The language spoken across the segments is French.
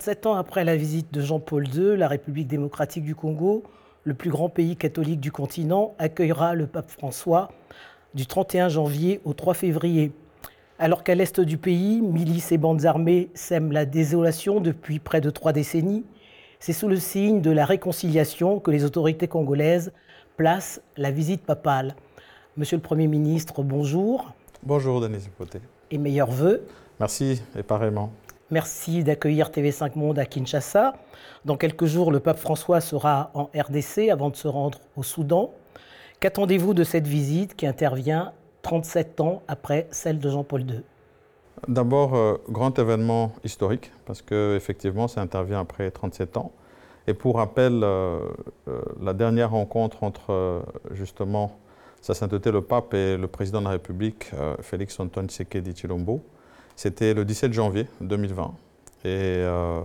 37 ans après la visite de Jean-Paul II, la République démocratique du Congo, le plus grand pays catholique du continent, accueillera le pape François du 31 janvier au 3 février. Alors qu'à l'est du pays, milices et bandes armées sèment la désolation depuis près de trois décennies, c'est sous le signe de la réconciliation que les autorités congolaises placent la visite papale. Monsieur le Premier ministre, bonjour. Bonjour, Denis Poté. Et meilleurs vœux. Merci, et pareillement. Merci d'accueillir TV5 Monde à Kinshasa. Dans quelques jours, le pape François sera en RDC avant de se rendre au Soudan. Qu'attendez-vous de cette visite qui intervient 37 ans après celle de Jean-Paul II D'abord, euh, grand événement historique, parce qu'effectivement, ça intervient après 37 ans. Et pour rappel, euh, euh, la dernière rencontre entre justement Sa Sainteté le Pape et le président de la République, Félix Antoine Tshisekedi Chilombo, c'était le 17 janvier 2020. Et euh,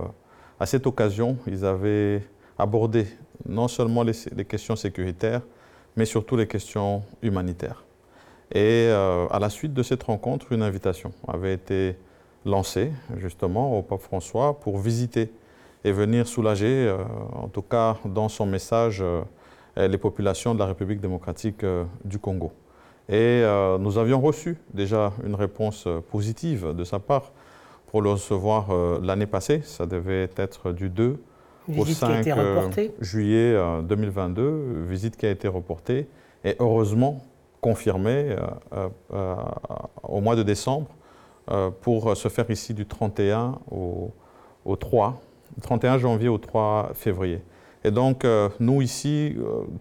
à cette occasion, ils avaient abordé non seulement les, questions sécuritaires, mais surtout les questions humanitaires. Et euh, à la suite de cette rencontre, une invitation avait été lancée justement au pape François pour visiter et venir soulager, euh, en tout cas dans son message, les populations de la République démocratique du Congo. Et euh, nous avions reçu déjà une réponse euh, positive de sa part pour le recevoir euh, l'année passée. Ça devait être du 2 au 5 juillet 2022, visite qui a été reportée et heureusement confirmée au mois de décembre pour se faire ici du 31 au, au 3, 31 janvier au 3 février. Et donc, nous ici,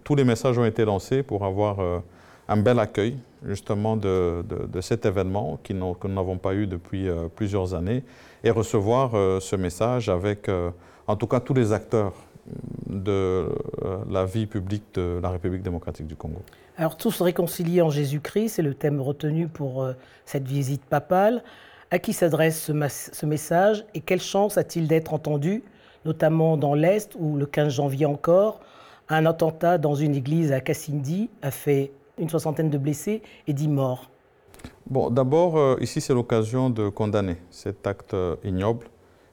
tous les messages ont été lancés pour avoir un bel accueil justement de, cet événement que nous n'avons pas eu depuis euh, plusieurs années et recevoir euh, ce message avec euh, en tout cas tous les acteurs de la vie publique de la République démocratique du Congo. Alors tous réconciliés en Jésus-Christ, c'est le thème retenu pour cette visite papale. À qui s'adresse ce, message et quelle chance a-t-il d'être entendu, notamment dans l'Est où le 15 janvier encore, un attentat dans une église à Kassindi a fait une soixantaine de blessés et dix morts. Bon, d'abord, euh, ici, c'est l'occasion de condamner cet acte euh, ignoble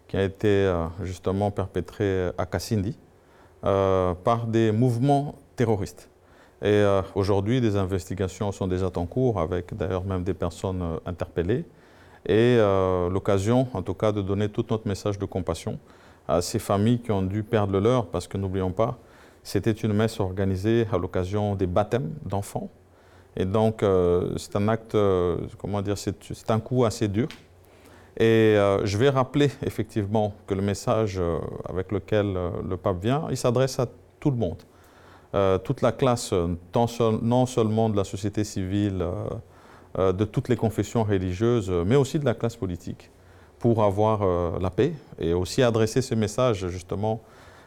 qui a été euh, justement perpétré à Kassindi par des mouvements terroristes. Et aujourd'hui, des investigations sont déjà en cours, avec d'ailleurs même des personnes interpellées. Et l'occasion, en tout cas, de donner tout notre message de compassion à ces familles qui ont dû perdre le leur, parce que n'oublions pas, c'était une messe organisée à l'occasion des baptêmes d'enfants. Et donc, euh, c'est un acte, euh, comment dire, c'est un coup assez dur. Et euh, je vais rappeler effectivement que le message avec lequel le pape vient, il s'adresse à tout le monde. toute la classe, non seulement de la société civile, de toutes les confessions religieuses, mais aussi de la classe politique, pour avoir la paix et aussi adresser ce message justement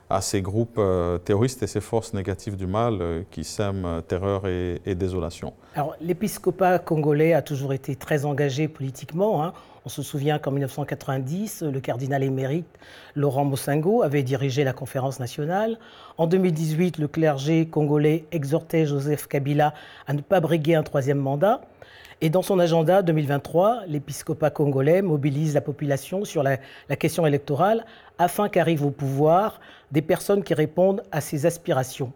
à ces groupes euh, terroristes et ces forces négatives du mal euh, qui sèment euh, terreur et, désolation. Alors, l'épiscopat congolais a toujours été très engagé politiquement. Hein. On se souvient qu'en 1990, le cardinal émérite Laurent Mossingo avait dirigé la conférence nationale. En 2018, le clergé congolais exhortait Joseph Kabila à ne pas briguer un troisième mandat. Et dans son agenda 2023, l'épiscopat congolais mobilise la population sur la, question électorale afin qu'arrivent au pouvoir des personnes qui répondent à ses aspirations.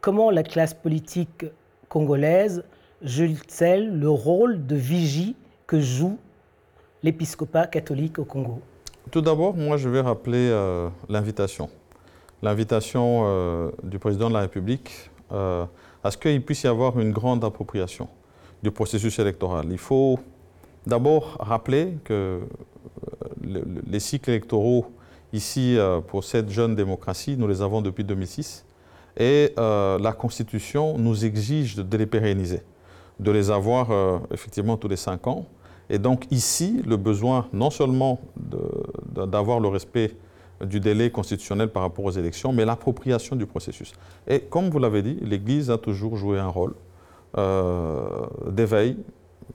Comment la classe politique congolaise joue-t-elle le rôle de vigie que joue l'épiscopat catholique au Congo? Tout d'abord, moi je vais rappeler euh, l'invitation. L'invitation euh, du président de la République euh, à ce qu'il puisse y avoir une grande appropriation du processus électoral. Il faut d'abord rappeler que euh, les cycles électoraux ici euh, pour cette jeune démocratie, nous les avons depuis 2006 et euh, la Constitution nous exige de les pérenniser, de les avoir effectivement tous les cinq ans. Et donc ici, le besoin non seulement d'avoir le respect du délai constitutionnel par rapport aux élections, mais l'appropriation du processus. Et comme vous l'avez dit, l'Église a toujours joué un rôle d'éveil,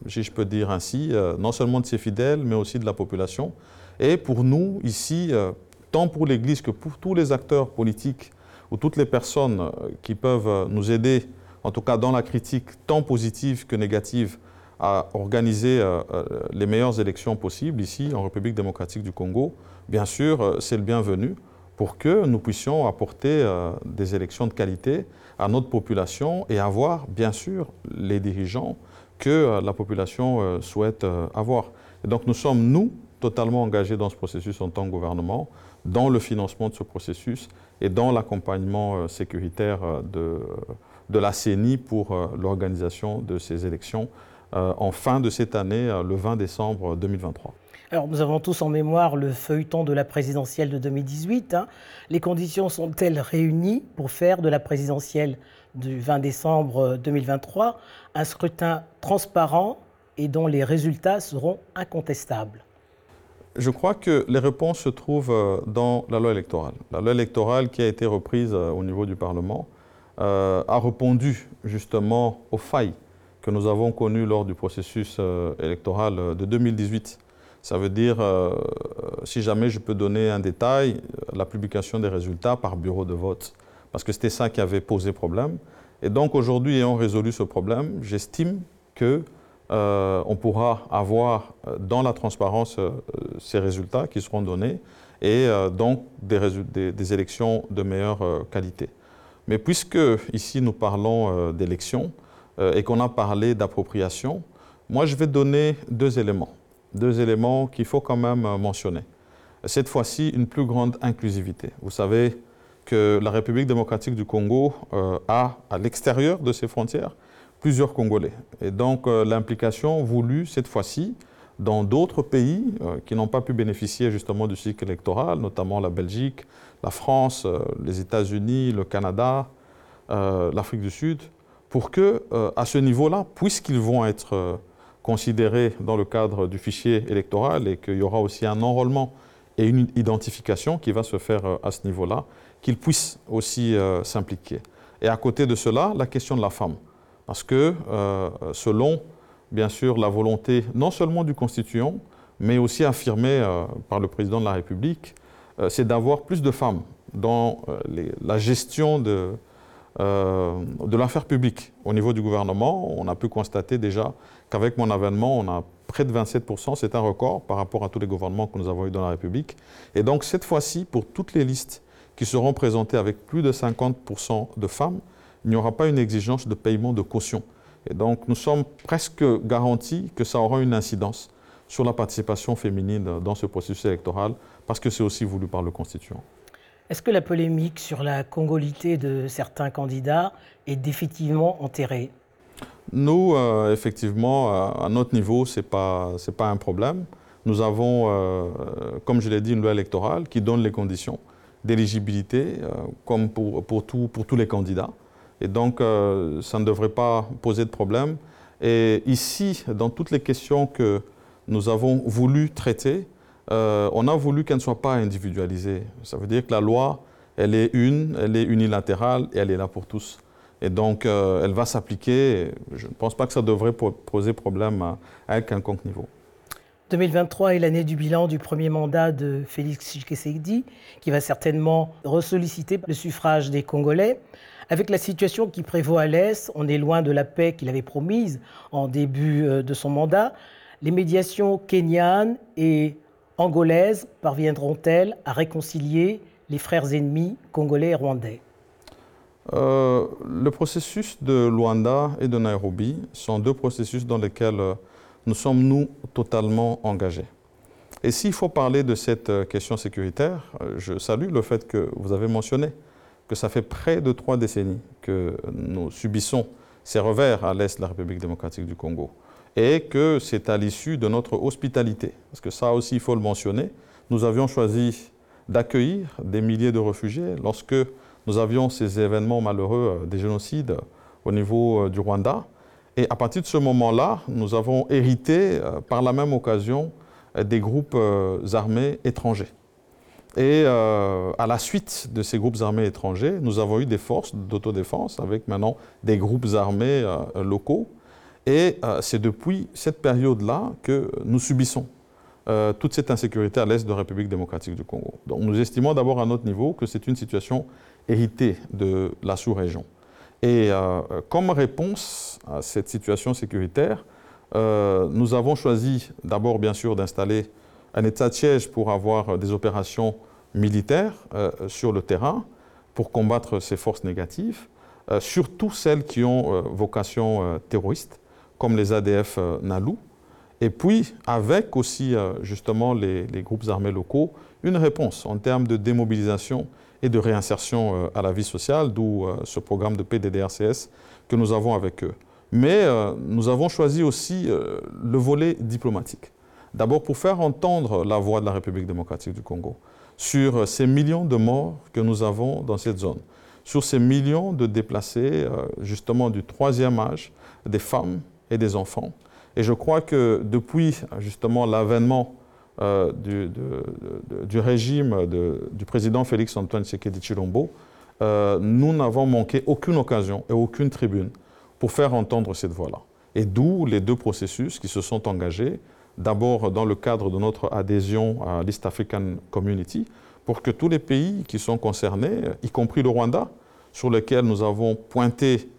si je peux dire ainsi, euh, non seulement de ses fidèles, mais aussi de la population. Et pour nous, ici, euh, tant pour l'Église que pour tous les acteurs politiques ou toutes les personnes qui peuvent nous aider, en tout cas dans la critique tant positive que négative, à organiser les meilleures élections possibles ici en République démocratique du Congo, bien sûr, c'est le bienvenu pour que nous puissions apporter des élections de qualité à notre population et avoir, bien sûr, les dirigeants que la population souhaite avoir. Et donc nous sommes, nous, totalement engagés dans ce processus en tant que gouvernement, dans le financement de ce processus et dans l'accompagnement euh, sécuritaire euh, de, la CENI pour euh, l'organisation de ces élections en fin de cette année, le 20 décembre 2023. Alors, nous avons tous en mémoire le feuilleton de la présidentielle de 2018. Hein. Les conditions sont-elles réunies pour faire de la présidentielle du 20 décembre 2023 un scrutin transparent et dont les résultats seront incontestables? Je crois que les réponses se trouvent euh, dans la loi électorale. La loi électorale qui a été reprise euh, au niveau du Parlement euh, a répondu justement aux failles que nous avons connues lors du processus électoral de 2018. Ça veut dire, si jamais je peux donner un détail, la publication des résultats par bureau de vote, parce que c'était ça qui avait posé problème. Et donc aujourd'hui, ayant résolu ce problème, j'estime que euh, on pourra avoir euh, dans la transparence euh, ces résultats qui seront donnés et donc des, élections de meilleure qualité. Mais puisque ici nous parlons d'élections et qu'on a parlé d'appropriation, moi je vais donner deux éléments, deux éléments qu'il faut quand même mentionner. Cette fois-ci, une plus grande inclusivité. Vous savez que la République démocratique du Congo a, à l'extérieur de ses frontières, plusieurs Congolais. Et donc euh, l'implication voulue cette fois-ci dans d'autres pays euh, qui n'ont pas pu bénéficier justement du cycle électoral, notamment la Belgique, la France, euh, les États-Unis, le Canada, l'Afrique du Sud, pour que, à ce niveau-là, puisqu'ils vont être considérés dans le cadre du fichier électoral et qu'il y aura aussi un enrôlement et une identification qui va se faire à ce niveau-là, qu'ils puissent aussi s'impliquer. Et à côté de cela, la question de la femme. Parce que euh, selon, bien sûr, la volonté non seulement du constituant, mais aussi affirmée euh, par le président de la République, euh, c'est d'avoir plus de femmes dans la gestion de, de l'affaire publique. Au niveau du gouvernement, on a pu constater déjà qu'avec mon avènement, on a près de 27%, c'est un record par rapport à tous les gouvernements que nous avons eus dans la République. Et donc cette fois-ci, pour toutes les listes qui seront présentées avec plus de 50% de femmes, il n'y aura pas une exigence de paiement de caution. Et donc nous sommes presque garantis que ça aura une incidence sur la participation féminine dans ce processus électoral, parce que c'est aussi voulu par le constituant. Est-ce que la polémique sur la congolité de certains candidats est définitivement enterrée? Nous, euh, effectivement, à notre niveau, ce n'est pas, pas un problème. Nous avons, euh, comme je l'ai dit, une loi électorale qui donne les conditions d'éligibilité, euh, comme pour, pour, tout, pour tous les candidats. Et donc, euh, ça ne devrait pas poser de problème. Et ici, dans toutes les questions que nous avons voulu traiter, euh, on a voulu qu'elle ne soit pas individualisée. Ça veut dire que la loi, elle est une, elle est unilatérale et elle est là pour tous. Et donc, euh, elle va s'appliquer. Je ne pense pas que ça devrait poser problème à, à quelconque niveau. 2023 est l'année du bilan du premier mandat de Félix Tshisekedi, qui va certainement ressolliciter le suffrage des Congolais. Avec la situation qui prévaut à l'Est, on est loin de la paix qu'il avait promise en début euh, de son mandat. Les médiations kenyanes et angolaises parviendront-elles à réconcilier les frères ennemis congolais et rwandais? Euh, Le processus de Luanda et de Nairobi sont deux processus dans lesquels euh, nous sommes, nous, totalement engagés. Et s'il faut parler de cette question sécuritaire, je salue le fait que vous avez mentionné que ça fait près de trois décennies que nous subissons ces revers à l'est de la République démocratique du Congo et que c'est à l'issue de notre hospitalité. Parce que ça aussi, il faut le mentionner, nous avions choisi d'accueillir des milliers de réfugiés lorsque nous avions ces événements malheureux euh, des génocides au niveau euh, du Rwanda. Et à partir de ce moment-là, nous avons hérité euh, par la même occasion des groupes armés étrangers. Et euh, à la suite de ces groupes armés étrangers, nous avons eu des forces d'autodéfense avec maintenant des groupes armés euh, locaux. Et euh, c'est depuis cette période-là que nous subissons toute cette insécurité à l'est de la République démocratique du Congo. Donc nous estimons d'abord à notre niveau que c'est une situation héritée de la sous-région. Et comme réponse à cette situation sécuritaire, nous avons choisi d'abord, bien sûr, d'installer un état de siège pour avoir des opérations militaires sur le terrain pour combattre ces forces négatives, surtout celles qui ont vocation terroriste, comme les ADF Nalou, et puis avec aussi justement les, les, groupes armés locaux, une réponse en termes de démobilisation et de réinsertion euh, à la vie sociale, d'où euh, ce programme de PDDRCS que nous avons avec eux. Mais euh, nous avons choisi aussi le volet diplomatique. D'abord pour faire entendre la voix de la République démocratique du Congo sur ces millions de morts que nous avons dans cette zone, sur ces millions de déplacés justement du troisième âge, des femmes et des enfants. Et je crois que depuis justement l'avènement euh, du, régime du président Félix Antoine Tshisekedi Chilombo, euh, nous n'avons manqué aucune occasion et aucune tribune pour faire entendre cette voix-là. Et d'où les deux processus qui se sont engagés, d'abord dans le cadre de notre adhésion à l'East African Community, pour que tous les pays qui sont concernés, y compris le Rwanda, sur lequel nous avons pointé,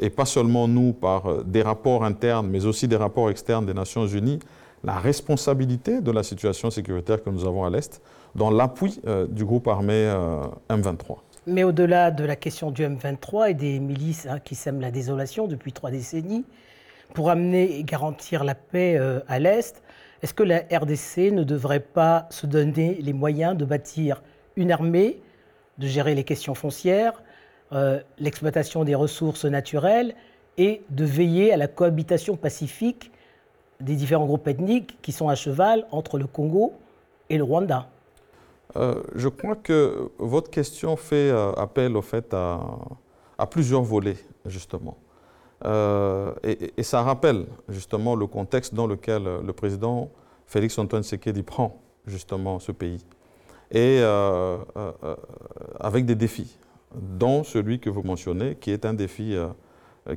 et pas seulement nous par des rapports internes, mais aussi des rapports externes des Nations Unies, la responsabilité de la situation sécuritaire que nous avons à l'Est dans l'appui euh, du groupe armé euh, M23. Mais au-delà de la question du M23 et des milices hein, qui sèment la désolation depuis trois décennies, pour amener et garantir la paix euh, à l'Est, est-ce que la RDC ne devrait pas se donner les moyens de bâtir une armée, de gérer les questions foncières, l'exploitation des ressources naturelles et de veiller à la cohabitation pacifique des différents groupes ethniques qui sont à cheval entre le Congo et le Rwanda euh, Je crois que votre question fait euh, appel au fait à, plusieurs volets, justement. Euh, et, ça rappelle justement le contexte dans lequel le président Félix Antoine Sekedi prend justement ce pays. Et avec des défis, dont celui que vous mentionnez, qui est un défi,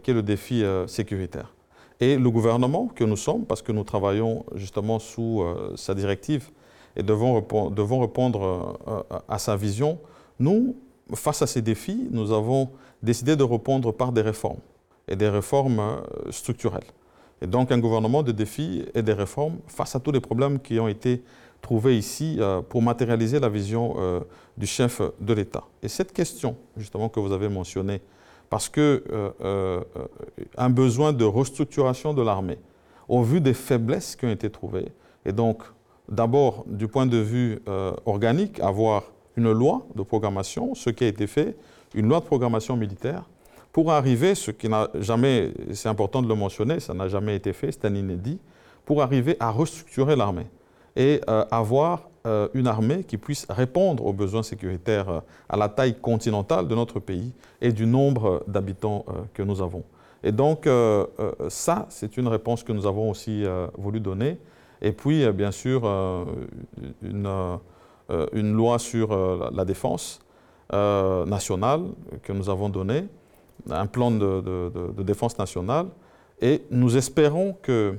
qui est le défi sécuritaire. Et le gouvernement que nous sommes, parce que nous travaillons justement sous euh, sa directive et devons, répondre euh, à sa vision, nous, face à ces défis, nous avons décidé de répondre par des réformes et des réformes euh, structurelles. Et donc un gouvernement de défis et des réformes face à tous les problèmes qui ont été trouvés ici pour matérialiser la vision du chef de l'État. Et cette question, justement, que vous avez mentionnée, parce qu'un euh, euh, besoin de restructuration de l'armée, au vu des faiblesses qui ont été trouvées, et donc d'abord du point de vue euh, organique, avoir une loi de programmation, ce qui a été fait, une loi de programmation militaire, pour arriver, ce qui n'a jamais, c'est important de le mentionner, ça n'a jamais été fait, c'est un inédit, pour arriver à restructurer l'armée et avoir euh, une armée qui puisse répondre aux besoins sécuritaires euh, à la taille continentale de notre pays et du nombre d'habitants euh, que nous avons. Et donc, ça, c'est une réponse que nous avons aussi voulu donner. Et puis, bien sûr, une, une, loi sur la défense nationale que nous avons donnée, un plan de, de défense nationale. Et nous espérons que,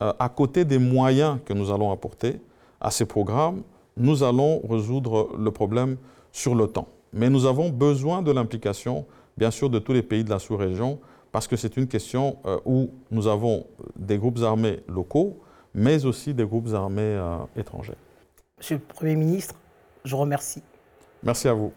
à côté des moyens que nous allons apporter, à ces programmes, nous allons résoudre le problème sur le temps. Mais nous avons besoin de l'implication, bien sûr, de tous les pays de la sous-région, parce que c'est une question euh, où nous avons des groupes armés locaux, mais aussi des groupes armés euh, étrangers. Monsieur le Premier ministre, je remercie. Merci à vous.